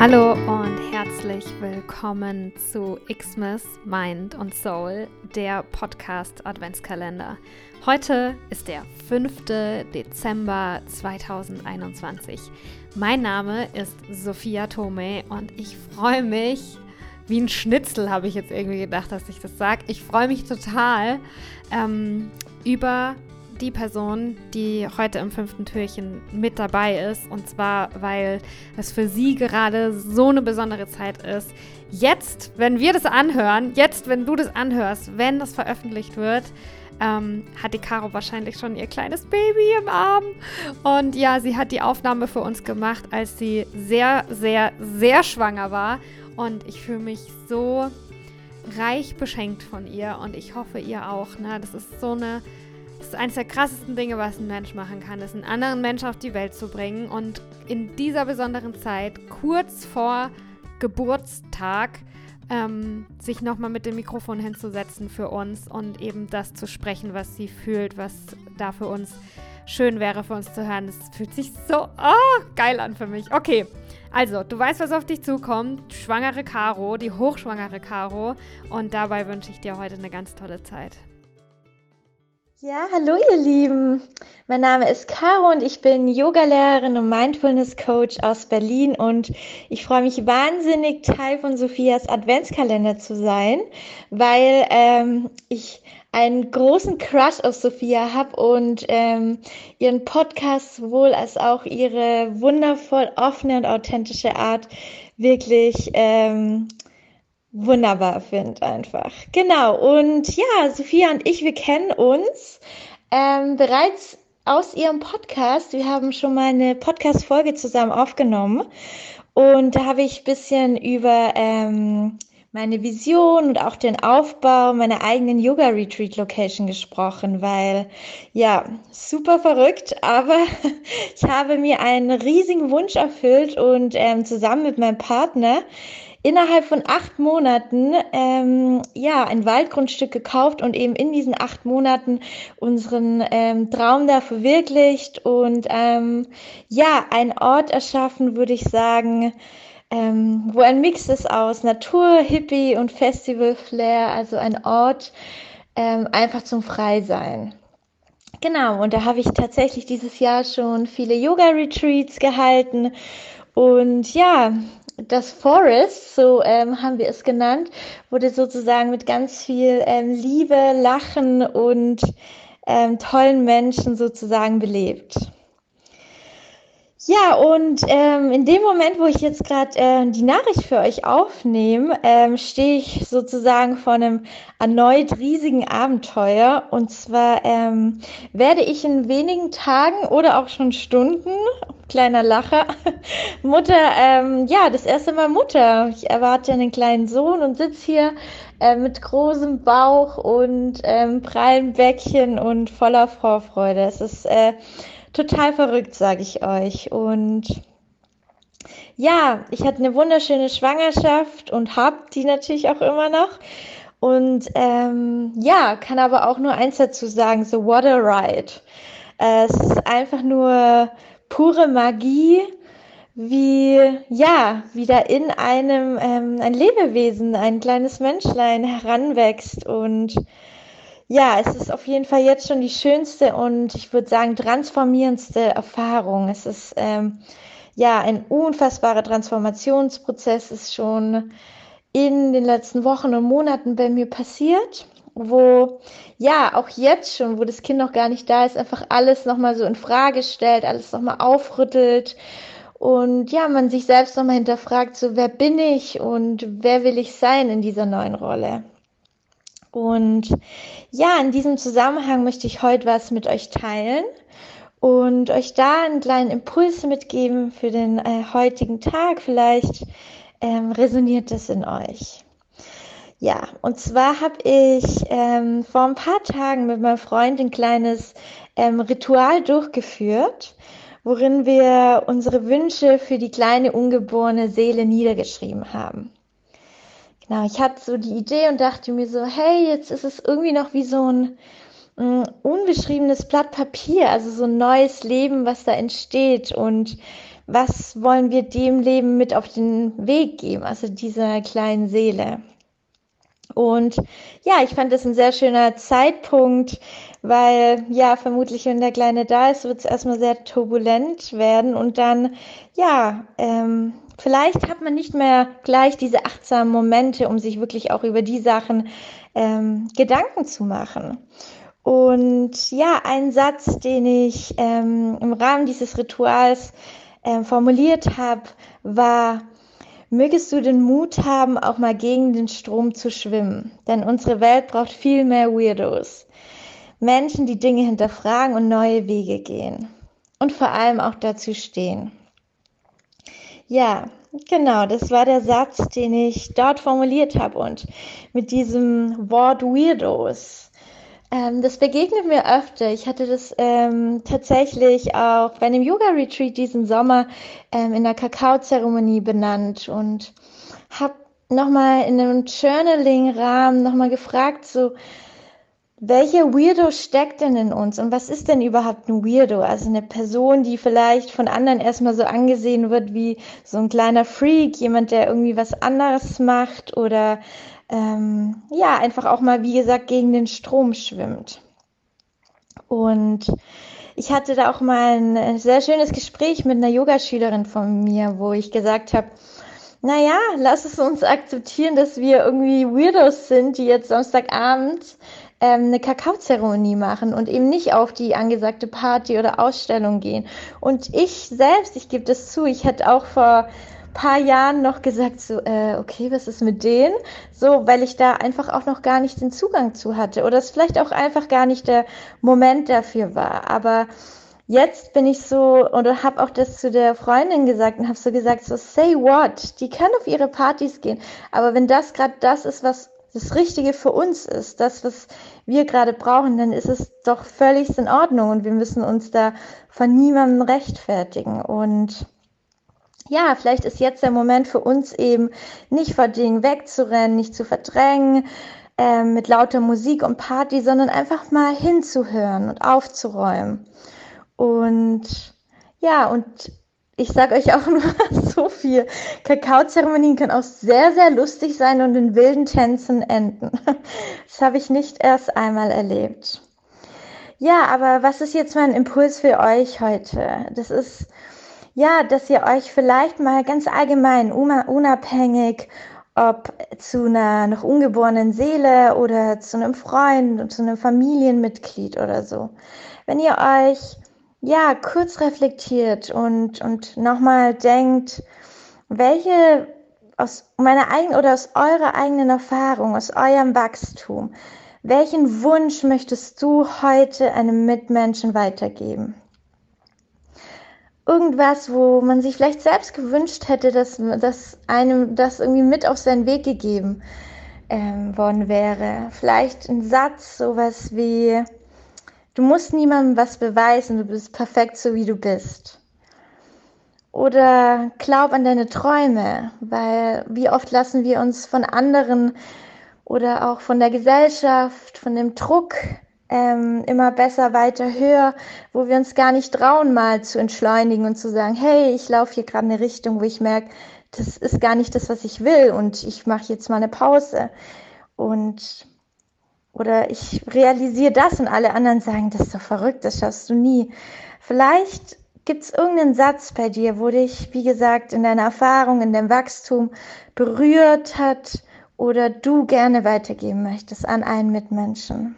Hallo und herzlich willkommen zu Xmas Mind und Soul, der Podcast Adventskalender. Heute ist der 5. Dezember 2021. Mein Name ist Sophia Tome und ich freue mich, wie ein Schnitzel habe ich jetzt irgendwie gedacht, dass ich das sage. Ich freue mich total ähm, über die Person, die heute im fünften Türchen mit dabei ist. Und zwar, weil es für sie gerade so eine besondere Zeit ist. Jetzt, wenn wir das anhören, jetzt, wenn du das anhörst, wenn das veröffentlicht wird, ähm, hat die Caro wahrscheinlich schon ihr kleines Baby im Arm. Und ja, sie hat die Aufnahme für uns gemacht, als sie sehr, sehr, sehr schwanger war. Und ich fühle mich so reich beschenkt von ihr und ich hoffe ihr auch. Ne? Das ist so eine das ist eines der krassesten Dinge, was ein Mensch machen kann, ist einen anderen Menschen auf die Welt zu bringen. Und in dieser besonderen Zeit, kurz vor Geburtstag, ähm, sich nochmal mit dem Mikrofon hinzusetzen für uns und eben das zu sprechen, was sie fühlt, was da für uns schön wäre für uns zu hören. Das fühlt sich so oh, geil an für mich. Okay, also du weißt, was auf dich zukommt. Schwangere Caro, die hochschwangere Caro. Und dabei wünsche ich dir heute eine ganz tolle Zeit. Ja, hallo ihr Lieben. Mein Name ist Caro und ich bin Yogalehrerin und Mindfulness Coach aus Berlin und ich freue mich wahnsinnig Teil von Sophias Adventskalender zu sein, weil ähm, ich einen großen Crush auf Sophia habe und ähm, ihren Podcast sowohl als auch ihre wundervoll offene und authentische Art wirklich ähm, wunderbar finde einfach. Genau. Und ja, Sophia und ich, wir kennen uns ähm, bereits aus ihrem Podcast. Wir haben schon mal eine Podcast-Folge zusammen aufgenommen. Und da habe ich ein bisschen über ähm, meine Vision und auch den Aufbau meiner eigenen Yoga-Retreat-Location gesprochen, weil ja, super verrückt, aber ich habe mir einen riesigen Wunsch erfüllt und ähm, zusammen mit meinem Partner innerhalb von acht Monaten ähm, ja ein Waldgrundstück gekauft und eben in diesen acht Monaten unseren ähm, Traum da verwirklicht und ähm, ja ein Ort erschaffen, würde ich sagen, ähm, wo ein Mix ist aus Natur, Hippie und Festival Flair, also ein Ort ähm, einfach zum Freisein. Genau, und da habe ich tatsächlich dieses Jahr schon viele Yoga-Retreats gehalten. Und ja, das Forest, so ähm, haben wir es genannt, wurde sozusagen mit ganz viel ähm, Liebe, Lachen und ähm, tollen Menschen sozusagen belebt. Ja, und ähm, in dem Moment, wo ich jetzt gerade äh, die Nachricht für euch aufnehme, ähm, stehe ich sozusagen vor einem erneut riesigen Abenteuer. Und zwar ähm, werde ich in wenigen Tagen oder auch schon Stunden, kleiner Lacher, Mutter, ähm, ja, das erste Mal Mutter. Ich erwarte einen kleinen Sohn und sitze hier äh, mit großem Bauch und ähm, prallen Bäckchen und voller Vorfreude. Es ist äh, total verrückt, sage ich euch. Und ja, ich hatte eine wunderschöne Schwangerschaft und habe die natürlich auch immer noch. Und ähm, ja, kann aber auch nur eins dazu sagen, so what a ride. Äh, es ist einfach nur pure Magie, wie ja, wie da in einem ähm, ein Lebewesen, ein kleines Menschlein heranwächst und ja, es ist auf jeden Fall jetzt schon die schönste und ich würde sagen transformierendste Erfahrung. Es ist ähm, ja ein unfassbarer Transformationsprozess, ist schon in den letzten Wochen und Monaten bei mir passiert, wo ja auch jetzt schon, wo das Kind noch gar nicht da ist, einfach alles nochmal so in Frage stellt, alles nochmal aufrüttelt und ja, man sich selbst nochmal hinterfragt, so wer bin ich und wer will ich sein in dieser neuen Rolle. Und ja, in diesem Zusammenhang möchte ich heute was mit euch teilen und euch da einen kleinen Impuls mitgeben für den äh, heutigen Tag. Vielleicht ähm, resoniert es in euch. Ja, und zwar habe ich ähm, vor ein paar Tagen mit meinem Freund ein kleines ähm, Ritual durchgeführt, worin wir unsere Wünsche für die kleine ungeborene Seele niedergeschrieben haben. Genau, ich hatte so die Idee und dachte mir so, hey, jetzt ist es irgendwie noch wie so ein ein unbeschriebenes Blatt Papier, also so ein neues Leben, was da entsteht. Und was wollen wir dem Leben mit auf den Weg geben, also dieser kleinen Seele. Und ja, ich fand das ein sehr schöner Zeitpunkt, weil ja, vermutlich, wenn der Kleine da ist, wird es erstmal sehr turbulent werden und dann, ja, ähm, vielleicht hat man nicht mehr gleich diese achtsamen Momente, um sich wirklich auch über die Sachen ähm, Gedanken zu machen. Und ja, ein Satz, den ich ähm, im Rahmen dieses Rituals ähm, formuliert habe, war, mögest du den Mut haben, auch mal gegen den Strom zu schwimmen. Denn unsere Welt braucht viel mehr Weirdos. Menschen, die Dinge hinterfragen und neue Wege gehen. Und vor allem auch dazu stehen. Ja, genau, das war der Satz, den ich dort formuliert habe. Und mit diesem Wort Weirdos, ähm, das begegnet mir öfter. Ich hatte das ähm, tatsächlich auch bei einem Yoga-Retreat diesen Sommer ähm, in der Kakaozeremonie benannt und habe nochmal in einem Journaling-Rahmen nochmal gefragt, so, welche Weirdo steckt denn in uns und was ist denn überhaupt ein Weirdo? Also eine Person, die vielleicht von anderen erstmal so angesehen wird wie so ein kleiner Freak, jemand, der irgendwie was anderes macht oder ähm, ja, einfach auch mal, wie gesagt, gegen den Strom schwimmt. Und ich hatte da auch mal ein sehr schönes Gespräch mit einer Yogaschülerin von mir, wo ich gesagt habe, naja, lass es uns akzeptieren, dass wir irgendwie Weirdos sind, die jetzt Samstagabend ähm, eine Kakaozeremonie machen und eben nicht auf die angesagte Party oder Ausstellung gehen. Und ich selbst, ich gebe das zu, ich hätte auch vor paar Jahren noch gesagt, so, äh, okay, was ist mit denen? So, weil ich da einfach auch noch gar nicht den Zugang zu hatte oder es vielleicht auch einfach gar nicht der Moment dafür war. Aber jetzt bin ich so oder habe auch das zu der Freundin gesagt und habe so gesagt, so say what? Die können auf ihre Partys gehen, aber wenn das gerade das ist, was das Richtige für uns ist, das, was wir gerade brauchen, dann ist es doch völlig in Ordnung und wir müssen uns da von niemandem rechtfertigen. Und ja, vielleicht ist jetzt der Moment für uns eben nicht vor Dingen wegzurennen, nicht zu verdrängen äh, mit lauter Musik und Party, sondern einfach mal hinzuhören und aufzuräumen. Und ja, und ich sage euch auch nur so viel. Kakaozeremonien können auch sehr, sehr lustig sein und in wilden Tänzen enden. Das habe ich nicht erst einmal erlebt. Ja, aber was ist jetzt mein Impuls für euch heute? Das ist, ja, dass ihr euch vielleicht mal ganz allgemein, unabhängig, ob zu einer noch ungeborenen Seele oder zu einem Freund, zu einem Familienmitglied oder so, wenn ihr euch ja, kurz reflektiert und, und nochmal denkt, welche aus meiner eigenen oder aus eurer eigenen Erfahrung, aus eurem Wachstum, welchen Wunsch möchtest du heute einem Mitmenschen weitergeben? Irgendwas, wo man sich vielleicht selbst gewünscht hätte, dass, dass einem das irgendwie mit auf seinen Weg gegeben ähm, worden wäre. Vielleicht ein Satz, sowas wie, Du musst niemandem was beweisen, du bist perfekt so wie du bist. Oder glaub an deine Träume, weil wie oft lassen wir uns von anderen oder auch von der Gesellschaft, von dem Druck ähm, immer besser, weiter, höher, wo wir uns gar nicht trauen, mal zu entschleunigen und zu sagen, hey, ich laufe hier gerade in eine Richtung, wo ich merke, das ist gar nicht das, was ich will und ich mache jetzt mal eine Pause. Und oder ich realisiere das und alle anderen sagen, das ist doch verrückt, das schaffst du nie. Vielleicht gibt es irgendeinen Satz bei dir, wo dich, wie gesagt, in deiner Erfahrung, in deinem Wachstum berührt hat oder du gerne weitergeben möchtest an einen Mitmenschen.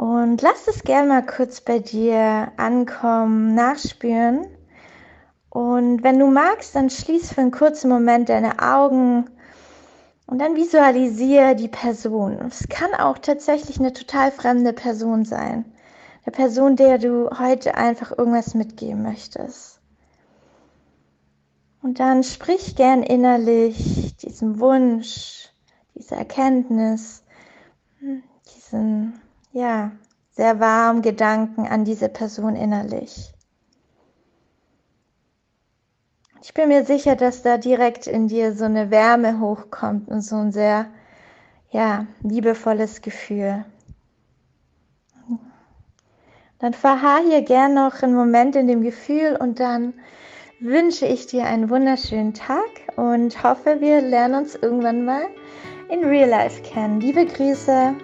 Und lass es gerne mal kurz bei dir ankommen, nachspüren. Und wenn du magst, dann schließ für einen kurzen Moment deine Augen und dann visualisiere die Person. Es kann auch tatsächlich eine total fremde Person sein. Eine Person, der du heute einfach irgendwas mitgeben möchtest. Und dann sprich gern innerlich diesen Wunsch, diese Erkenntnis, diesen, ja, sehr warmen Gedanken an diese Person innerlich. Ich bin mir sicher, dass da direkt in dir so eine Wärme hochkommt und so ein sehr, ja, liebevolles Gefühl. Dann verharr hier gern noch einen Moment in dem Gefühl und dann wünsche ich dir einen wunderschönen Tag und hoffe, wir lernen uns irgendwann mal in Real Life kennen. Liebe Grüße.